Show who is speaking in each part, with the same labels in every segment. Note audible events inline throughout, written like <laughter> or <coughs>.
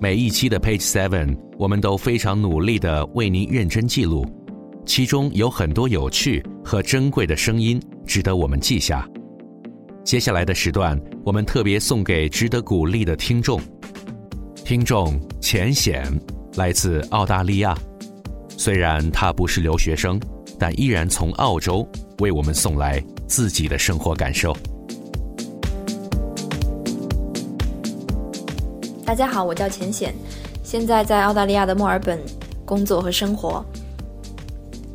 Speaker 1: 每一期的 Page Seven，我们都非常努力的为您认真记录，其中有很多有趣和珍贵的声音，值得我们记下。接下来的时段，我们特别送给值得鼓励的听众。听众浅显来自澳大利亚，虽然他不是留学生，但依然从澳洲为我们送来自己的生活感受。
Speaker 2: 大家好，我叫浅显，现在在澳大利亚的墨尔本工作和生活。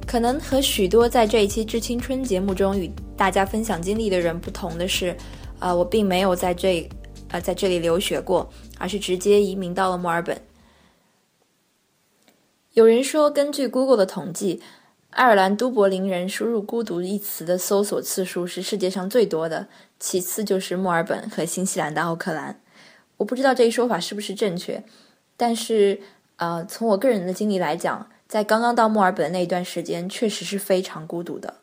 Speaker 2: 可能和许多在这一期《致青春》节目中与大家分享经历的人不同的是，呃，我并没有在这呃在这里留学过，而是直接移民到了墨尔本。有人说，根据 Google 的统计，爱尔兰都柏林人输入“孤独”一词的搜索次数是世界上最多的，其次就是墨尔本和新西兰的奥克兰。我不知道这一说法是不是正确，但是，呃，从我个人的经历来讲，在刚刚到墨尔本那一段时间，确实是非常孤独的。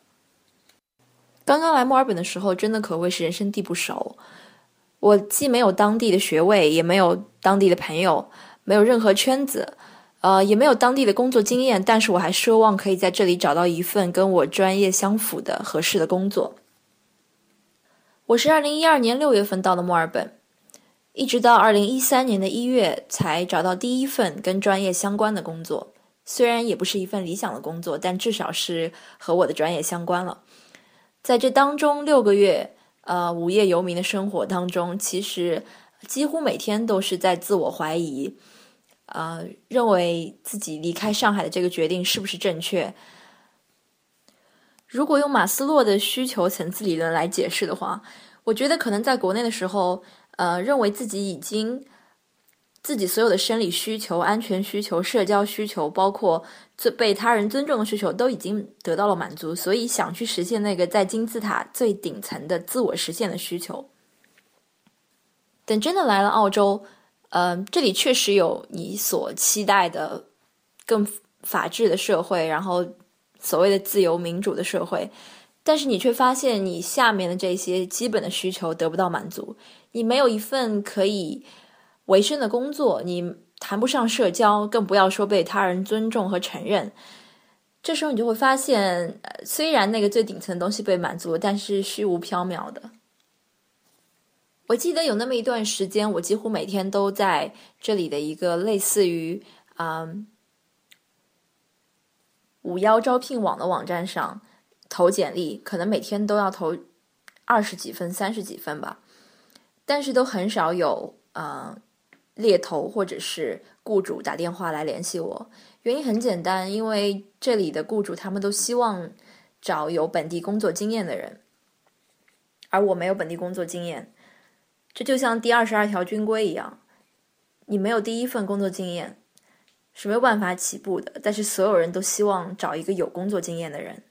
Speaker 2: 刚刚来墨尔本的时候，真的可谓是人生地不熟。我既没有当地的学位，也没有当地的朋友，没有任何圈子，呃，也没有当地的工作经验，但是我还奢望可以在这里找到一份跟我专业相符的合适的工作。我是二零一二年六月份到的墨尔本。一直到二零一三年的一月才找到第一份跟专业相关的工作，虽然也不是一份理想的工作，但至少是和我的专业相关了。在这当中六个月，呃，无业游民的生活当中，其实几乎每天都是在自我怀疑，呃，认为自己离开上海的这个决定是不是正确。如果用马斯洛的需求层次理论来解释的话，我觉得可能在国内的时候。呃，认为自己已经自己所有的生理需求、安全需求、社交需求，包括最被他人尊重的需求，都已经得到了满足，所以想去实现那个在金字塔最顶层的自我实现的需求。等真的来了澳洲，呃，这里确实有你所期待的更法治的社会，然后所谓的自由民主的社会，但是你却发现你下面的这些基本的需求得不到满足。你没有一份可以维生的工作，你谈不上社交，更不要说被他人尊重和承认。这时候你就会发现，虽然那个最顶层的东西被满足，但是虚无缥缈的。我记得有那么一段时间，我几乎每天都在这里的一个类似于嗯五幺招聘网的网站上投简历，可能每天都要投二十几份、三十几份吧。但是都很少有呃猎头或者是雇主打电话来联系我，原因很简单，因为这里的雇主他们都希望找有本地工作经验的人，而我没有本地工作经验，这就像第二十二条军规一样，你没有第一份工作经验是没有办法起步的，但是所有人都希望找一个有工作经验的人，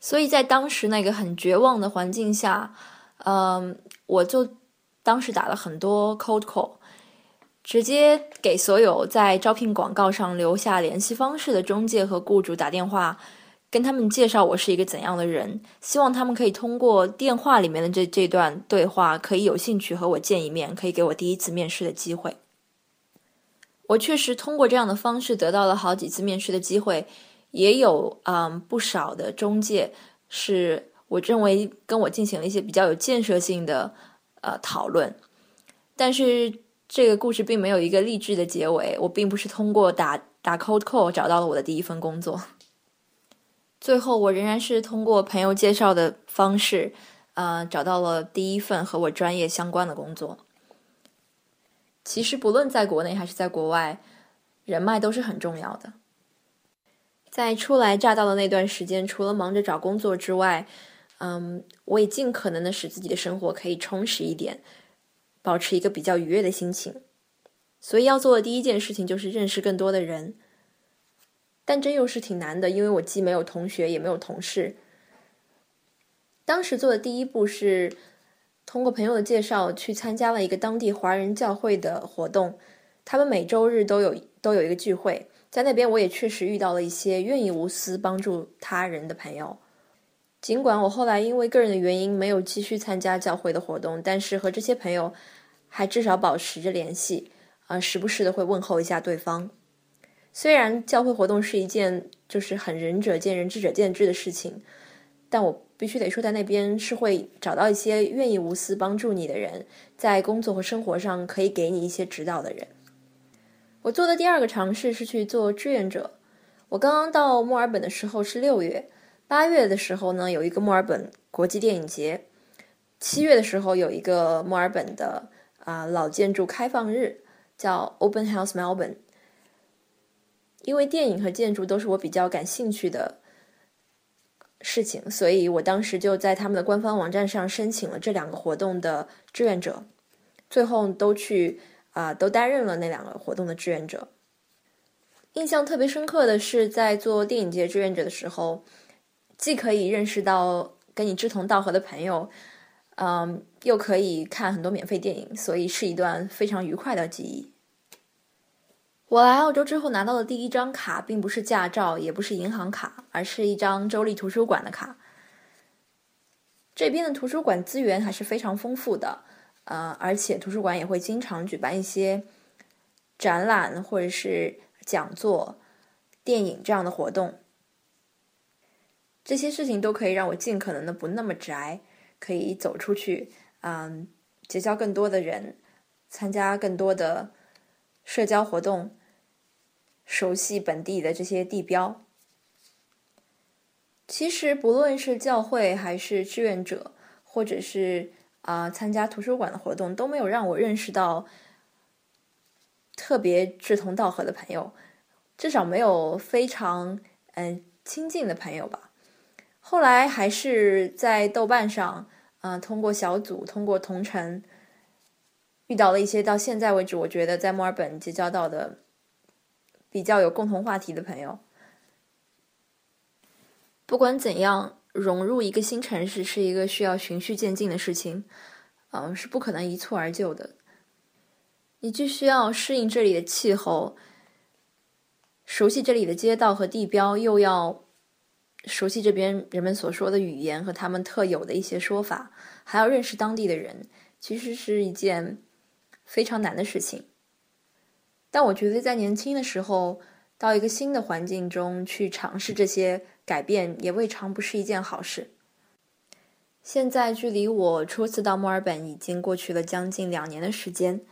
Speaker 2: 所以在当时那个很绝望的环境下，嗯，我就。当时打了很多 cold call，直接给所有在招聘广告上留下联系方式的中介和雇主打电话，跟他们介绍我是一个怎样的人，希望他们可以通过电话里面的这这段对话，可以有兴趣和我见一面，可以给我第一次面试的机会。我确实通过这样的方式得到了好几次面试的机会，也有嗯不少的中介是我认为跟我进行了一些比较有建设性的。呃，讨论，但是这个故事并没有一个励志的结尾。我并不是通过打打 cold call 找到了我的第一份工作，最后我仍然是通过朋友介绍的方式，呃，找到了第一份和我专业相关的工作。其实不论在国内还是在国外，人脉都是很重要的。在初来乍到的那段时间，除了忙着找工作之外，嗯，我也尽可能的使自己的生活可以充实一点，保持一个比较愉悦的心情。所以要做的第一件事情就是认识更多的人，但这又是挺难的，因为我既没有同学，也没有同事。当时做的第一步是通过朋友的介绍去参加了一个当地华人教会的活动，他们每周日都有都有一个聚会，在那边我也确实遇到了一些愿意无私帮助他人的朋友。尽管我后来因为个人的原因没有继续参加教会的活动，但是和这些朋友还至少保持着联系。呃，时不时的会问候一下对方。虽然教会活动是一件就是很仁者见仁，智者见智的事情，但我必须得说，在那边是会找到一些愿意无私帮助你的人，在工作和生活上可以给你一些指导的人。我做的第二个尝试是去做志愿者。我刚刚到墨尔本的时候是六月，八月的时候呢有一个墨尔本国际电影节，七月的时候有一个墨尔本的啊老建筑开放日，叫 Open House Melbourne。因为电影和建筑都是我比较感兴趣的事情，所以我当时就在他们的官方网站上申请了这两个活动的志愿者，最后都去啊都担任了那两个活动的志愿者。印象特别深刻的是，在做电影节志愿者的时候，既可以认识到跟你志同道合的朋友，嗯，又可以看很多免费电影，所以是一段非常愉快的记忆。我来澳洲之后拿到的第一张卡，并不是驾照，也不是银行卡，而是一张州立图书馆的卡。这边的图书馆资源还是非常丰富的，呃，而且图书馆也会经常举办一些展览或者是讲座、电影这样的活动。这些事情都可以让我尽可能的不那么宅，可以走出去，嗯，结交更多的人，参加更多的社交活动。熟悉本地的这些地标。其实，不论是教会还是志愿者，或者是啊参加图书馆的活动，都没有让我认识到特别志同道合的朋友，至少没有非常嗯亲近的朋友吧。后来还是在豆瓣上，嗯，通过小组，通过同城，遇到了一些到现在为止，我觉得在墨尔本结交到的。比较有共同话题的朋友，不管怎样，融入一个新城市是一个需要循序渐进的事情，嗯，是不可能一蹴而就的。你既需要适应这里的气候，熟悉这里的街道和地标，又要熟悉这边人们所说的语言和他们特有的一些说法，还要认识当地的人，其实是一件非常难的事情。但我觉得，在年轻的时候，到一个新的环境中去尝试这些改变，也未尝不是一件好事。现在距离我初次到墨尔本已经过去了将近两年的时间。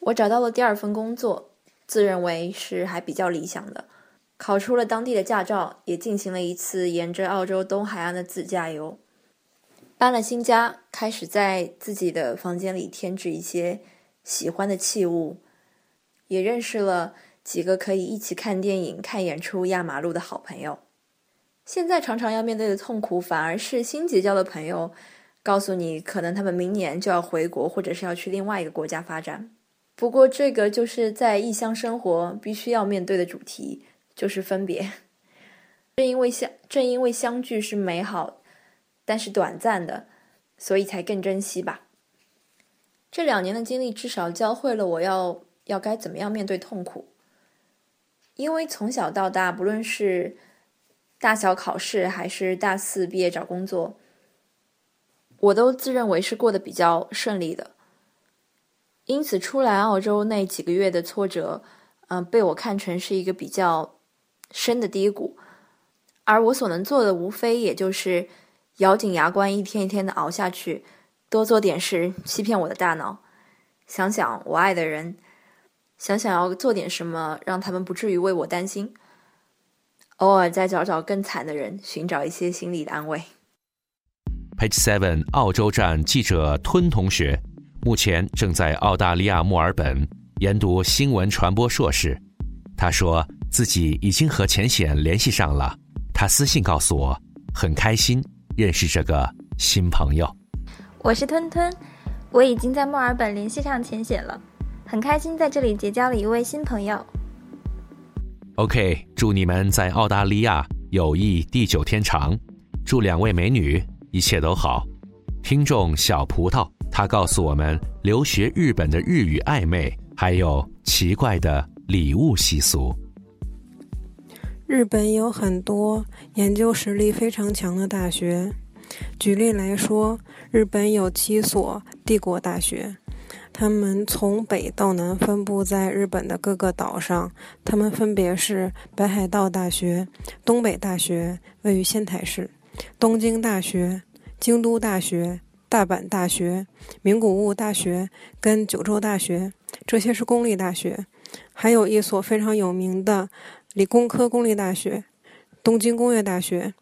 Speaker 2: 我找到了第二份工作，自认为是还比较理想的，考出了当地的驾照，也进行了一次沿着澳洲东海岸的自驾游。搬了新家，开始在自己的房间里添置一些喜欢的器物。也认识了几个可以一起看电影、看演出、压马路的好朋友。现在常常要面对的痛苦，反而是新结交的朋友告诉你，可能他们明年就要回国，或者是要去另外一个国家发展。不过，这个就是在异乡生活必须要面对的主题，就是分别。<laughs> 正因为相正因为相聚是美好，但是短暂的，所以才更珍惜吧。这两年的经历至少教会了我要。要该怎么样面对痛苦？因为从小到大，不论是大小考试，还是大四毕业找工作，我都自认为是过得比较顺利的。因此，出来澳洲那几个月的挫折，嗯，被我看成是一个比较深的低谷。而我所能做的，无非也就是咬紧牙关，一天一天的熬下去，多做点事，欺骗我的大脑，想想我爱的人。想想要做点什么，让他们不至于为我担心。偶尔再找找更惨的人，寻找一些心理的安慰。
Speaker 1: Page Seven 澳洲站记者吞同学，目前正在澳大利亚墨尔本研读新闻传播硕士。他说自己已经和浅显联系上了，他私信告诉我，很开心认识这个新朋友。
Speaker 3: 我是吞吞，我已经在墨尔本联系上浅显了。很开心在这里结交了一位新朋友。
Speaker 1: OK，祝你们在澳大利亚友谊地久天长，祝两位美女一切都好。听众小葡萄，他告诉我们留学日本的日语暧昧，还有奇怪的礼物习俗。
Speaker 4: 日本有很多研究实力非常强的大学，举例来说，日本有七所帝国大学。他们从北到南分布在日本的各个岛上，他们分别是北海道大学、东北大学位于仙台市、东京大学、京都大学、大阪大学、名古屋大学跟九州大学，这些是公立大学，还有一所非常有名的理工科公立大学——东京工业大学。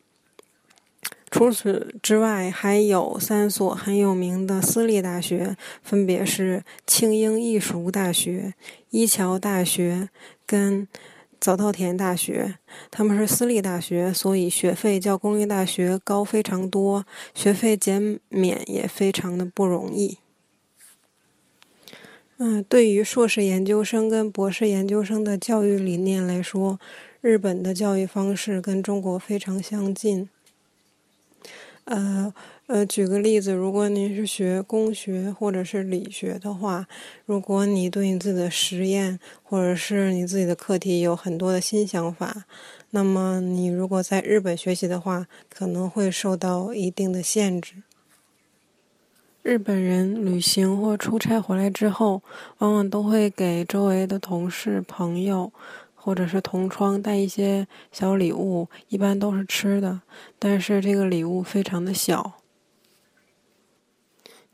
Speaker 4: 除此之外，还有三所很有名的私立大学，分别是庆应义塾大学、一桥大学跟早稻田大学。他们是私立大学，所以学费较公立大学高非常多，学费减免也非常的不容易。嗯，对于硕士研究生跟博士研究生的教育理念来说，日本的教育方式跟中国非常相近。呃呃，举个例子，如果您是学工学或者是理学的话，如果你对你自己的实验或者是你自己的课题有很多的新想法，那么你如果在日本学习的话，可能会受到一定的限制。日本人旅行或出差回来之后，往往都会给周围的同事、朋友。或者是同窗带一些小礼物，一般都是吃的，但是这个礼物非常的小。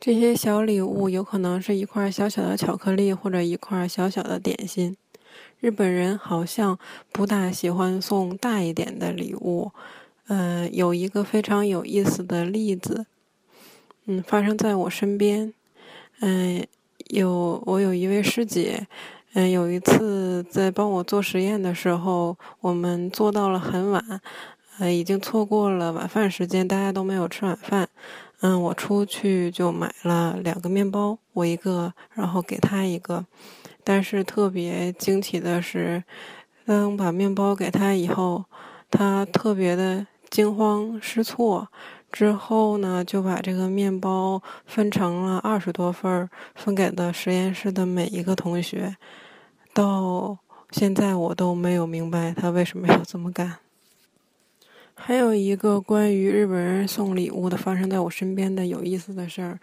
Speaker 4: 这些小礼物有可能是一块小小的巧克力，或者一块小小的点心。日本人好像不大喜欢送大一点的礼物。嗯，有一个非常有意思的例子，嗯，发生在我身边。嗯，有我有一位师姐。嗯，有一次在帮我做实验的时候，我们做到了很晚，呃，已经错过了晚饭时间，大家都没有吃晚饭。嗯，我出去就买了两个面包，我一个，然后给他一个。但是特别惊奇的是，当把面包给他以后，他特别的惊慌失措。之后呢，就把这个面包分成了二十多份，分给了实验室的每一个同学。到现在我都没有明白他为什么要这么干。还有一个关于日本人送礼物的发生在我身边的有意思的事儿，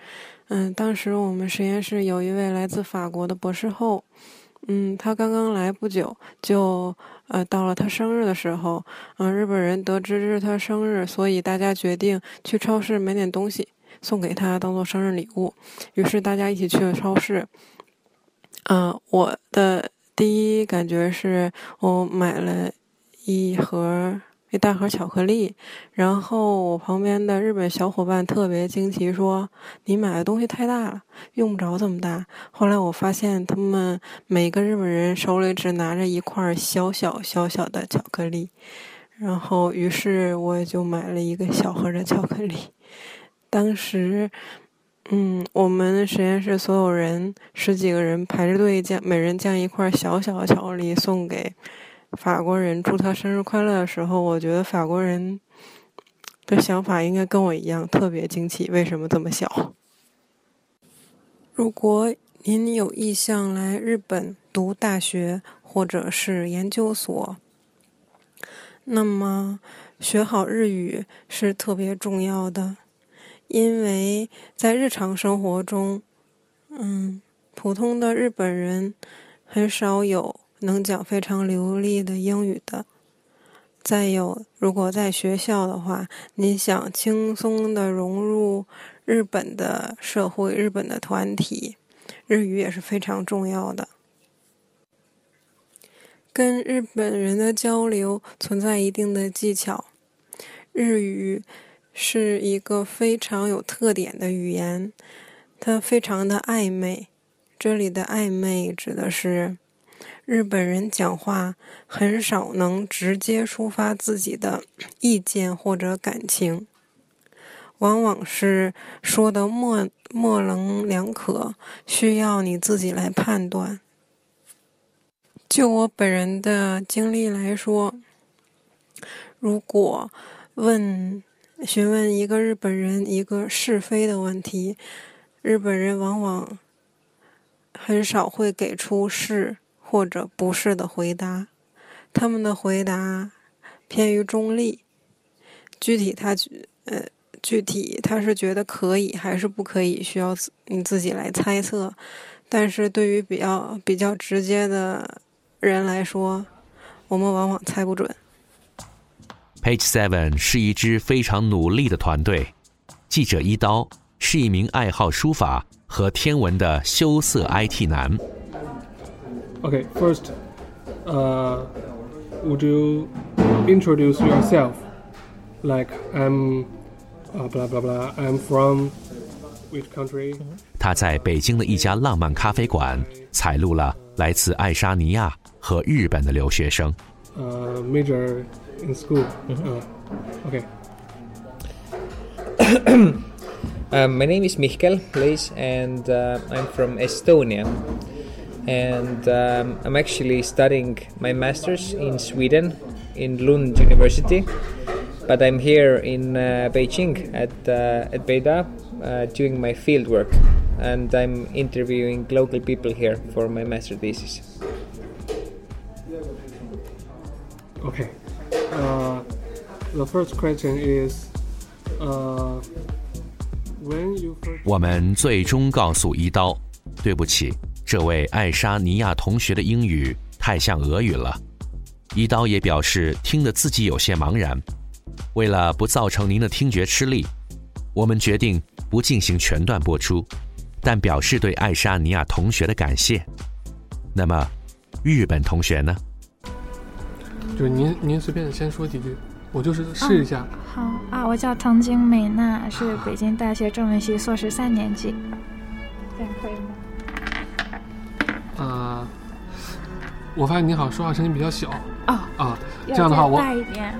Speaker 4: 嗯，当时我们实验室有一位来自法国的博士后，嗯，他刚刚来不久，就呃到了他生日的时候，嗯，日本人得知是他生日，所以大家决定去超市买点东西送给他当做生日礼物，于是大家一起去了超市，嗯，我的。第一感觉是我买了一盒一大盒巧克力，然后我旁边的日本小伙伴特别惊奇说：“你买的东西太大了，用不着这么大。”后来我发现他们每个日本人手里只拿着一块小小小小的巧克力，然后于是我也就买了一个小盒的巧克力。当时。嗯，我们实验室所有人十几个人排着队将每人将一块小小的巧克力送给法国人，祝他生日快乐的时候，我觉得法国人的想法应该跟我一样，特别惊奇，为什么这么小？如果您有意向来日本读大学或者是研究所，那么学好日语是特别重要的。因为在日常生活中，嗯，普通的日本人很少有能讲非常流利的英语的。再有，如果在学校的话，你想轻松的融入日本的社会、日本的团体，日语也是非常重要的。跟日本人的交流存在一定的技巧，日语。是一个非常有特点的语言，它非常的暧昧。这里的暧昧指的是日本人讲话很少能直接抒发自己的意见或者感情，往往是说的模模棱两可，需要你自己来判断。就我本人的经历来说，如果问。询问一个日本人一个是非的问题，日本人往往很少会给出是或者不是的回答，他们的回答偏于中立。具体他呃，具体他是觉得可以还是不可以，需要你自己来猜测。但是对于比较比较直接的人来说，我们往往猜不准。
Speaker 1: Page Seven 是一支非常努力的团队。记者一刀是一名爱好书法和天文的羞涩 IT 男。
Speaker 5: Okay, first, uh, would you introduce yourself? Like I'm, uh, blah blah blah. I'm from which country?
Speaker 1: 他在北京的一家浪漫咖啡馆采录了来自爱沙尼亚和日本的留学生。
Speaker 5: Uh, major in school. Uh, okay. <coughs>
Speaker 6: Um, my name is Mihkel Leis, and uh, I'm from Estonia. And um, I'm actually studying my master's in Sweden, in Lund University. But I'm here in uh, Beijing at uh, at Beida uh, doing my field work, and I'm interviewing local people here for my master thesis.
Speaker 5: Okay. 呃 the first question is, uh, when you first
Speaker 1: 我们最终告诉一刀，对不起，这位爱沙尼亚同学的英语太像俄语了。一刀也表示听得自己有些茫然。为了不造成您的听觉吃力，我们决定不进行全段播出，但表示对爱沙尼亚同学的感谢。那么，日本同学呢？
Speaker 5: 就是您您随便先说几句，我就是试一下。
Speaker 7: 好啊，我叫藤井美娜，是北京大学中文系硕士三年级。这样可以吗？
Speaker 5: 啊、我发现你好像说话声音比较小
Speaker 7: 哦，
Speaker 5: 啊，这样的话我
Speaker 7: 再大一点。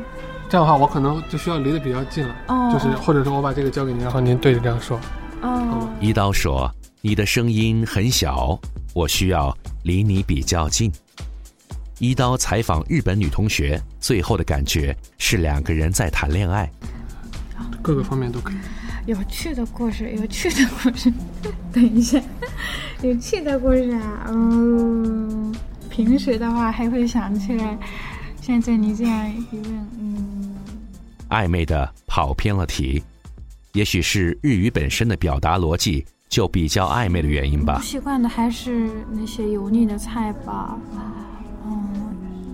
Speaker 5: 这样的话我可能就需要离得比较近了，
Speaker 7: 哦，
Speaker 5: 就是或者说我把这个交给您，然后您对着这样说。
Speaker 7: 哦，
Speaker 1: 一刀说：“你的声音很小，我需要离你比较近。”一刀采访日本女同学，最后的感觉是两个人在谈恋爱。
Speaker 5: 各个方面都可以。
Speaker 7: 有趣的故事，有趣的故事。<laughs> 等一下，有趣的故事啊，嗯，平时的话还会想起来。现在你这样一问，嗯，
Speaker 1: 暧昧的跑偏了题，也许是日语本身的表达逻辑就比较暧昧的原因吧
Speaker 7: 不。习惯的还是那些油腻的菜吧。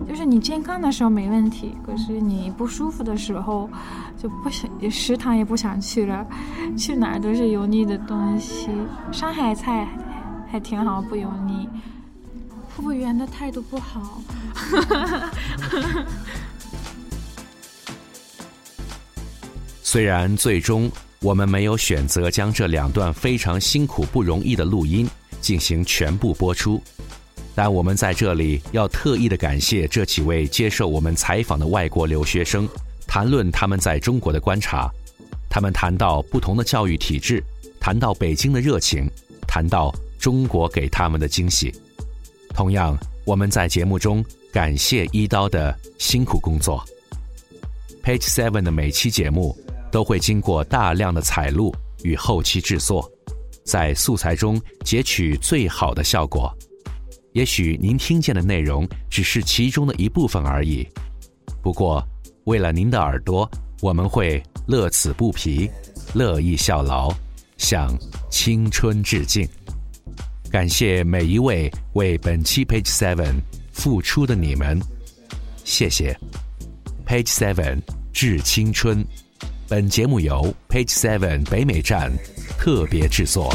Speaker 7: 就是你健康的时候没问题，可是你不舒服的时候就不想，食堂也不想去了，去哪儿都是油腻的东西。上海菜还挺好，不油腻。服务员的态度不好。<laughs>
Speaker 1: 虽然最终我们没有选择将这两段非常辛苦不容易的录音进行全部播出，但我们在这里要特意的感谢这几位接受我们采访的外国留学生，谈论他们在中国的观察。他们谈到不同的教育体制，谈到北京的热情，谈到中国给他们的惊喜。同样，我们在节目中感谢一刀的辛苦工作。Page Seven 的每期节目都会经过大量的采录与后期制作，在素材中截取最好的效果。也许您听见的内容只是其中的一部分而已，不过为了您的耳朵，我们会乐此不疲，乐意效劳，向青春致敬。感谢每一位为本期 Page Seven 付出的你们，谢谢。Page Seven 致青春，本节目由 Page Seven 北美站特别制作。